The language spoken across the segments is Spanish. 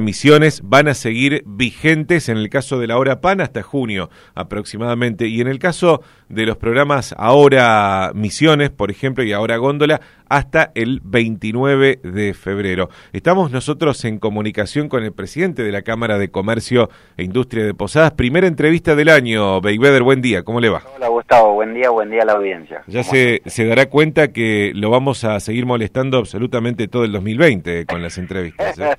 misiones van a seguir vigentes en el caso de la hora PAN hasta junio aproximadamente. Y en el caso de los programas Ahora Misiones, por ejemplo, y Ahora Góndola, hasta el 29 de febrero. Estamos nosotros en comunicación con el presidente de la Cámara de Comercio e Industria de Posadas. Primera entrevista del año. Beiveder, buen día, ¿cómo le va? Hola Gustavo, buen día, buen día a la audiencia. Ya se, se dará cuenta que lo vamos a seguir molestando absolutamente todo el 2020 con las entrevistas. ¿eh?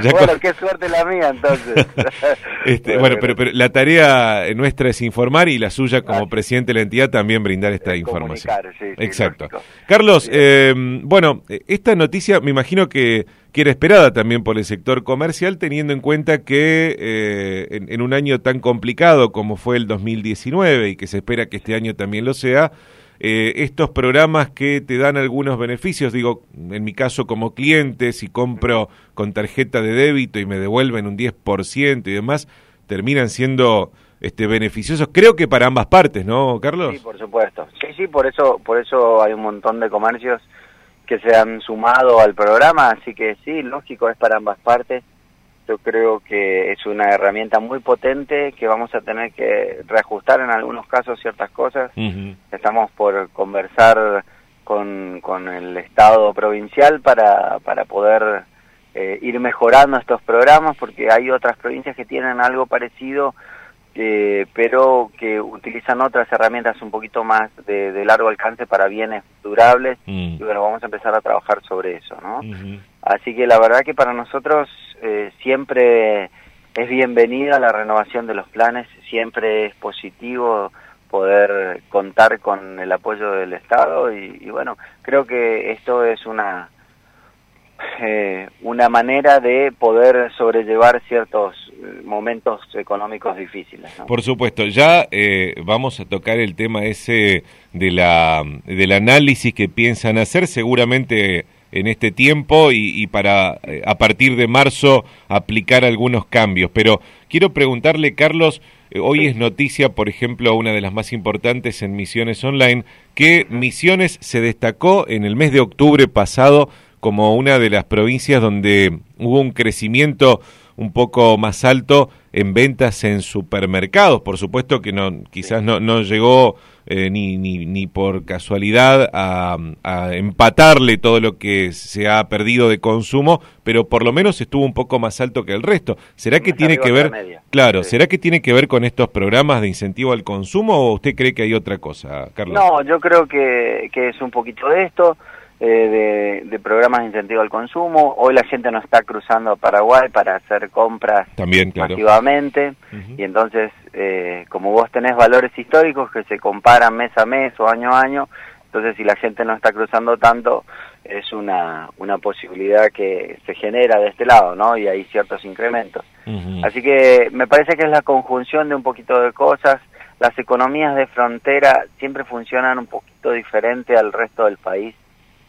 bueno, qué suerte la mía entonces. este, bueno, pero, pero, la tarea nuestra es informar y la suya como presidente de la entidad también brindar esta información. Sí, Exacto. Carlos, eh, bueno, esta noticia me imagino que, que, era esperada también por el sector comercial, teniendo en cuenta que eh, en, un año tan complicado como fue el 2019 y que se espera que este año también lo sea, eh, estos programas que te dan algunos beneficios, digo, en mi caso como cliente, si compro con tarjeta de débito y me devuelven un 10% y demás, terminan siendo este beneficiosos, creo que para ambas partes, ¿no, Carlos? Sí, por supuesto. Sí, sí, por eso, por eso hay un montón de comercios que se han sumado al programa, así que sí, lógico, es para ambas partes yo creo que es una herramienta muy potente que vamos a tener que reajustar en algunos casos ciertas cosas. Estamos por conversar con, con el Estado provincial para, para poder eh, ir mejorando estos programas porque hay otras provincias que tienen algo parecido eh, pero que utilizan otras herramientas un poquito más de, de largo alcance para bienes durables y bueno, vamos a empezar a trabajar sobre eso, ¿no? Así que la verdad que para nosotros eh, siempre es bienvenida la renovación de los planes, siempre es positivo poder contar con el apoyo del Estado y, y bueno, creo que esto es una eh, una manera de poder sobrellevar ciertos eh, momentos económicos difíciles. Por supuesto, ya eh, vamos a tocar el tema ese de la del análisis que piensan hacer, seguramente en este tiempo y, y para eh, a partir de marzo aplicar algunos cambios. Pero quiero preguntarle, Carlos, eh, hoy es noticia, por ejemplo, una de las más importantes en Misiones Online, que Misiones se destacó en el mes de octubre pasado como una de las provincias donde hubo un crecimiento un poco más alto en ventas en supermercados. Por supuesto que no, quizás no, no llegó eh, ni, ni, ni por casualidad a, a, empatarle todo lo que se ha perdido de consumo, pero por lo menos estuvo un poco más alto que el resto. ¿Será que tiene que ver, claro, sí. será que tiene que ver con estos programas de incentivo al consumo o usted cree que hay otra cosa, Carlos? No, yo creo que, que es un poquito de esto. Eh, de, de, programas de incentivo al consumo. Hoy la gente no está cruzando a Paraguay para hacer compras También, claro. masivamente uh -huh. y entonces, eh, como vos tenés valores históricos que se comparan mes a mes o año a año, entonces si la gente no está cruzando tanto, es una, una posibilidad que se genera de este lado, ¿no? Y hay ciertos incrementos. Uh -huh. Así que me parece que es la conjunción de un poquito de cosas. Las economías de frontera siempre funcionan un poquito diferente al resto del país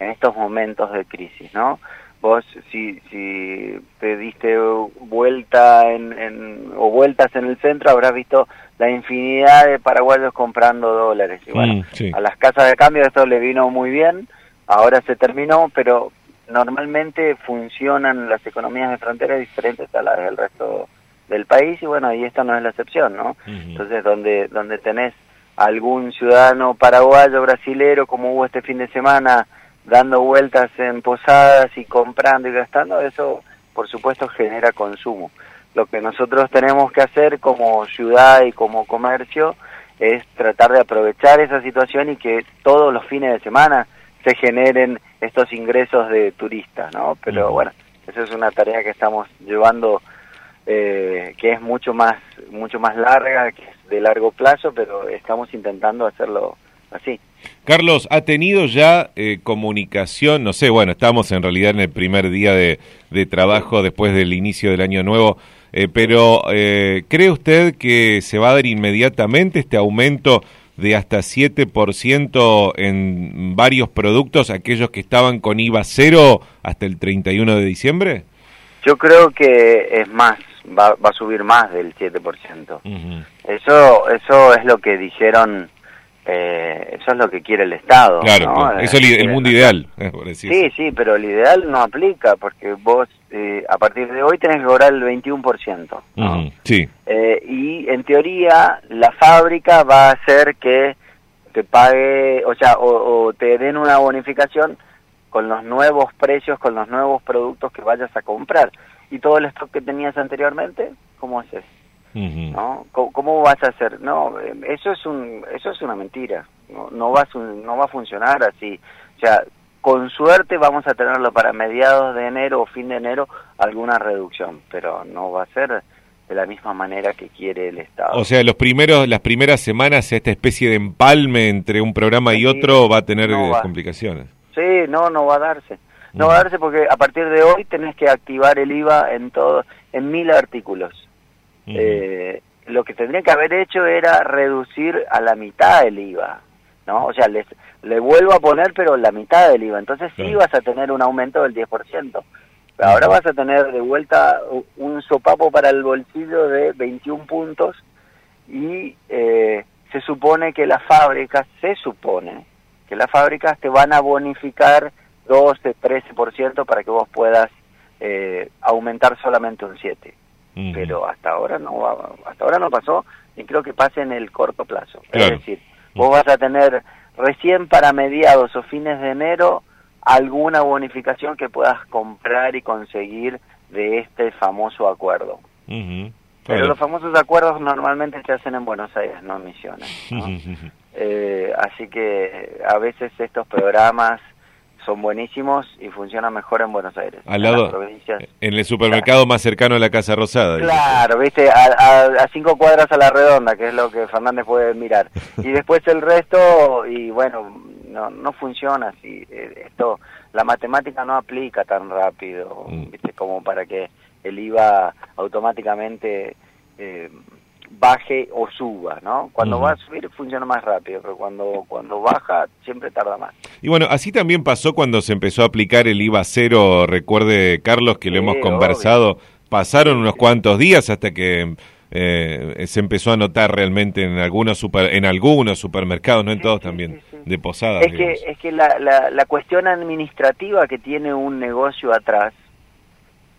en estos momentos de crisis, ¿no? Vos, si, si te diste vuelta en, en, o vueltas en el centro, habrás visto la infinidad de paraguayos comprando dólares. Y bueno, mm, sí. a las casas de cambio esto le vino muy bien, ahora se terminó, pero normalmente funcionan las economías de frontera diferentes a las del resto del país y bueno, y esta no es la excepción, ¿no? Uh -huh. Entonces, donde, donde tenés algún ciudadano paraguayo, brasilero, como hubo este fin de semana, dando vueltas en posadas y comprando y gastando, eso por supuesto genera consumo. Lo que nosotros tenemos que hacer como ciudad y como comercio es tratar de aprovechar esa situación y que todos los fines de semana se generen estos ingresos de turistas, ¿no? Pero bueno, esa es una tarea que estamos llevando eh, que es mucho más mucho más larga, que es de largo plazo, pero estamos intentando hacerlo así. Carlos, ¿ha tenido ya eh, comunicación? No sé, bueno, estamos en realidad en el primer día de, de trabajo después del inicio del año nuevo, eh, pero eh, ¿cree usted que se va a dar inmediatamente este aumento de hasta 7% en varios productos, aquellos que estaban con IVA cero hasta el 31 de diciembre? Yo creo que es más, va, va a subir más del 7%. Uh -huh. Eso eso es lo que dijeron eh, eso es lo que quiere el Estado. Claro, eso es el, mundo ideal. sí, sí, pero el ideal no aplica porque vos eh, a partir de hoy tenés que cobrar el 21%. sí. Eh, y en teoría la fábrica va a hacer que te pague, o sea, o, te den una bonificación con los nuevos precios, con los nuevos productos que vayas a comprar. Y todo el stock que tenías anteriormente, ¿cómo haces? ¿No? ¿Cómo, vas a hacer? No, eso es un eso es una mentira. No, no va no va a funcionar así. O sea, con suerte vamos a tenerlo para mediados de enero o fin de enero alguna reducción, pero no va a ser de la misma manera que quiere el Estado. O sea, los primeros las primeras semanas esta especie de empalme entre un programa y otro va a tener complicaciones. Sí, no, no va a darse. No va a darse porque a partir de hoy tenés que activar el IVA en todo en mil artículos eh, lo que tendría que haber hecho era reducir a la mitad el IVA, ¿no? O sea, les, le vuelvo a poner, pero la mitad del IVA. Entonces sí vas a tener un aumento del 10%. Pero ahora vas a tener de vuelta un sopapo para el bolsillo de 21 puntos y eh, se supone que las fábricas, se supone que las fábricas te van a bonificar 12, 13% para que vos puedas eh, aumentar solamente un 7% pero hasta ahora no hasta ahora no pasó y creo que pase en el corto plazo. Es decir, vos vas a tener recién para mediados o fines de enero alguna bonificación que puedas comprar y conseguir de este famoso acuerdo. Pero los famosos acuerdos normalmente se hacen en Buenos Aires, no en Misiones. Eh, así que a veces estos programas son buenísimos y funcionan mejor en Buenos Aires. Al lado, en, el supermercado más cercano a la Casa Rosada. Claro, viste, a, cinco cuadras a la redonda, que es lo que Fernández puede mirar. Y después el resto, y bueno, no, no funciona así. Eh, esto, la matemática no aplica tan rápido, mm. viste, como para que el IVA automáticamente... Eh, baje o suba, ¿no? Cuando va a subir funciona más rápido, pero cuando, cuando baja siempre tarda más. Y bueno, así también pasó cuando se empezó a aplicar el IVA cero, recuerde Carlos que lo hemos conversado, pasaron unos cuantos días hasta que eh, se empezó a notar realmente en algunos super, en algunos supermercados, no en todos también, de posadas. Es que, es que la, la, la cuestión administrativa que tiene un negocio atrás,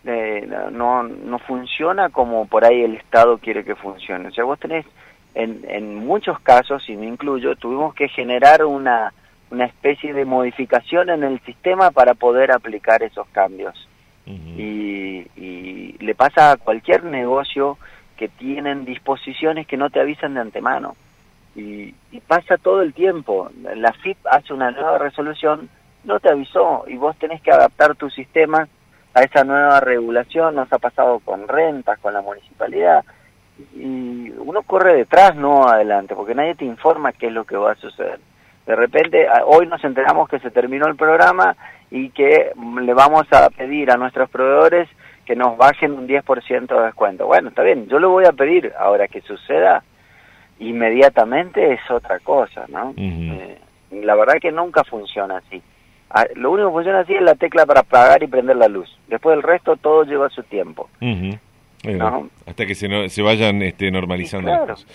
eh, no, no funciona como por ahí el Estado quiere que funcione. O sea, vos tenés, en, en muchos casos, y me incluyo, tuvimos que generar una, una especie de modificación en el sistema para poder aplicar esos cambios. y, y le pasa a cualquier negocio que tienen disposiciones que no te avisan de antemano. Y, y, pasa todo el tiempo. La FIP hace una nueva resolución, no te avisó y vos tenés que adaptar tu sistema a esa nueva regulación, nos ha pasado con rentas, con la municipalidad, y uno corre detrás, no adelante, porque nadie te informa qué es lo que va a suceder. De repente, hoy nos enteramos que se terminó el programa y que le vamos a pedir a nuestros proveedores que nos bajen un 10% de descuento. Bueno, está bien, yo lo voy a pedir. Ahora que suceda inmediatamente es otra cosa, ¿no? Eh, la verdad que nunca funciona así. Ah, lo único que funciona así es la tecla para apagar y prender la luz. Después del resto todo lleva su tiempo. Hasta que se, se vayan este, normalizando cosas.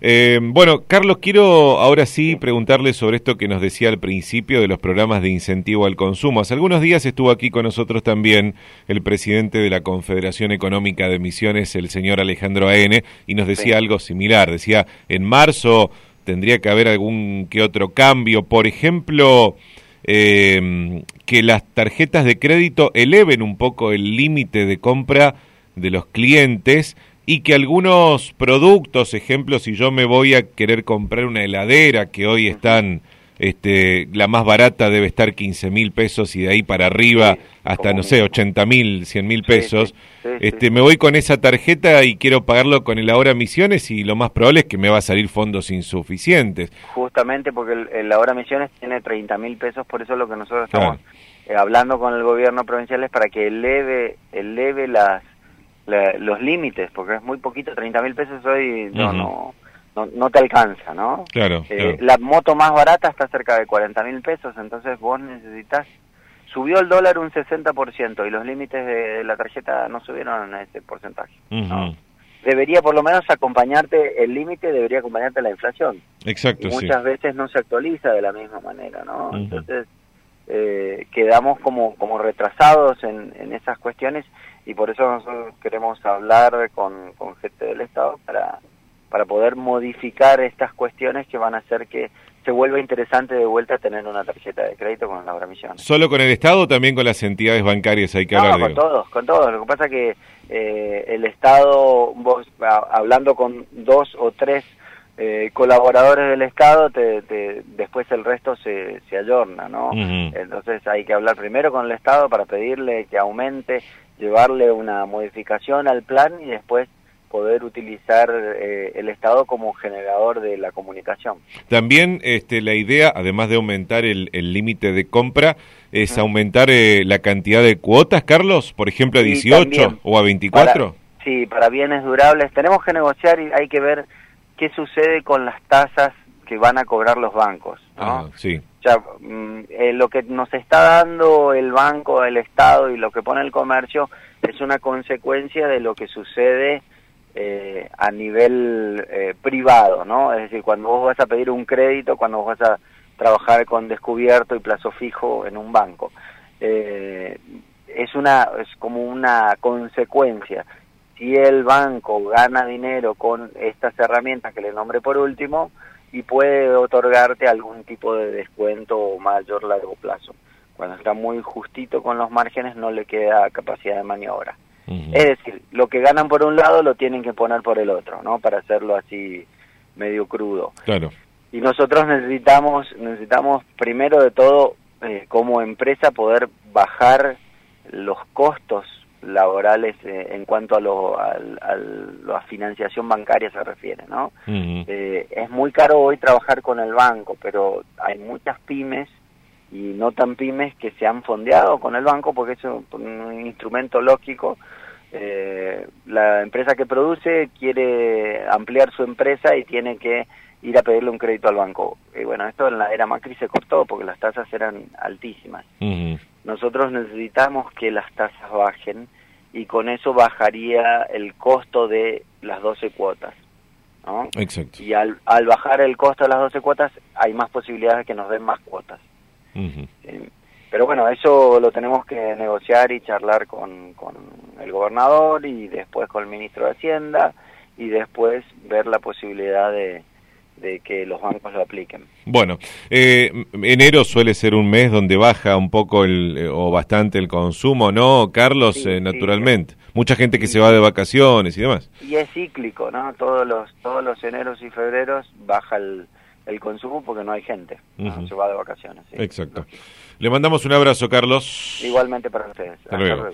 Eh, bueno, Carlos, quiero ahora sí preguntarle sobre esto que nos decía al principio de los programas de incentivo al consumo. Hace algunos días estuvo aquí con nosotros también el presidente de la Confederación Económica de Misiones, el señor Alejandro A.N., y nos decía algo similar. Decía, en marzo tendría que haber algún que otro cambio. Por ejemplo, eh, que las tarjetas de crédito eleven un poco el límite de compra de los clientes y que algunos productos, ejemplo, si yo me voy a querer comprar una heladera que hoy están este, la más barata debe estar 15 mil pesos y de ahí para arriba hasta, no sé, 80 mil, 100 mil pesos. este, me voy con esa tarjeta y quiero pagarlo con el Ahora Misiones y lo más probable es que me va a salir fondos insuficientes. Justamente porque el, Ahora Misiones tiene 30 mil pesos, por eso es lo que nosotros estamos eh, hablando con el gobierno provincial es para que eleve, eleve las, los límites, porque es muy poquito, 30 mil pesos hoy no, no no, te alcanza, ¿no? Claro, eh, La moto más barata está cerca de 40 mil pesos, entonces vos necesitas... Subió el dólar un 60% y los límites de la tarjeta no subieron a ese porcentaje. debería por lo menos acompañarte, el límite debería acompañarte la inflación. Exacto, y muchas veces no se actualiza de la misma manera, ¿no? Entonces, eh, quedamos como, como retrasados en, en esas cuestiones y por eso nosotros queremos hablar con, con gente del Estado para, para poder modificar estas cuestiones que van a hacer que se vuelva interesante de vuelta tener una tarjeta de crédito con la Misión. ¿Solo con el Estado o también con las entidades bancarias hay que no, hablar? con todos, con todos. Lo que pasa es que eh, el Estado, vos hablando con dos o tres eh, colaboradores del Estado, te, después el resto se, se ayorna, ¿no? Entonces hay que hablar primero con el Estado para pedirle que aumente, llevarle una modificación al plan y después poder utilizar eh, el Estado como generador de la comunicación. También este, la idea, además de aumentar el límite de compra, es aumentar eh, la cantidad de cuotas, Carlos, por ejemplo a 18 o a 24. sí, para bienes durables. Tenemos que negociar y hay que ver qué sucede con las tasas que van a cobrar los bancos. ¿no? Ah, sí. Mm, eh, lo que nos está dando el banco, el Estado y lo que pone el comercio es una consecuencia de lo que sucede eh, a nivel eh, privado, ¿no? Es decir, cuando vos vas a pedir un crédito, cuando vos vas a trabajar con descubierto y plazo fijo en un banco. Eh, es una es como una consecuencia. Si el banco gana dinero con estas herramientas que le nombré por último y puede otorgarte algún tipo de descuento o mayor largo plazo. Cuando está muy justito con los márgenes no le queda capacidad de maniobra. Es decir, lo que ganan por un lado lo tienen que poner por el otro, ¿no? Para hacerlo así medio crudo. Claro. Y nosotros necesitamos, necesitamos primero de todo, eh, como empresa, poder bajar los costos laborales eh, en cuanto a, lo, a, la financiación bancaria se refiere, ¿no? Eh, es muy caro hoy trabajar con el banco, pero hay muchas pymes y no tan pymes que se han fondeado con el banco porque es un instrumento lógico eh, la empresa que produce quiere ampliar su empresa y tiene que ir a pedirle un crédito al banco. Y bueno, esto en la era Macri se cortó porque las tasas eran altísimas. Nosotros necesitamos que las tasas bajen y con eso bajaría el costo de las 12 cuotas. ¿no? Exacto. Y al, al bajar el costo de las 12 cuotas hay más posibilidades de que nos den más cuotas. Pero bueno, eso lo tenemos que negociar y charlar con, con el gobernador y después con el ministro de Hacienda y después ver la posibilidad de, de que los bancos lo apliquen. Bueno, eh, enero suele ser un mes donde baja un poco el, eh, o bastante el consumo, ¿no, Carlos? Eh, naturalmente. Mucha gente que se va de vacaciones y demás. Y es cíclico, ¿no? Todos los, todos los eneros y febreros baja el, el consumo porque no hay gente, se va de vacaciones. Exacto. Le mandamos un abrazo, Carlos. Igualmente para ustedes. Hasta, luego.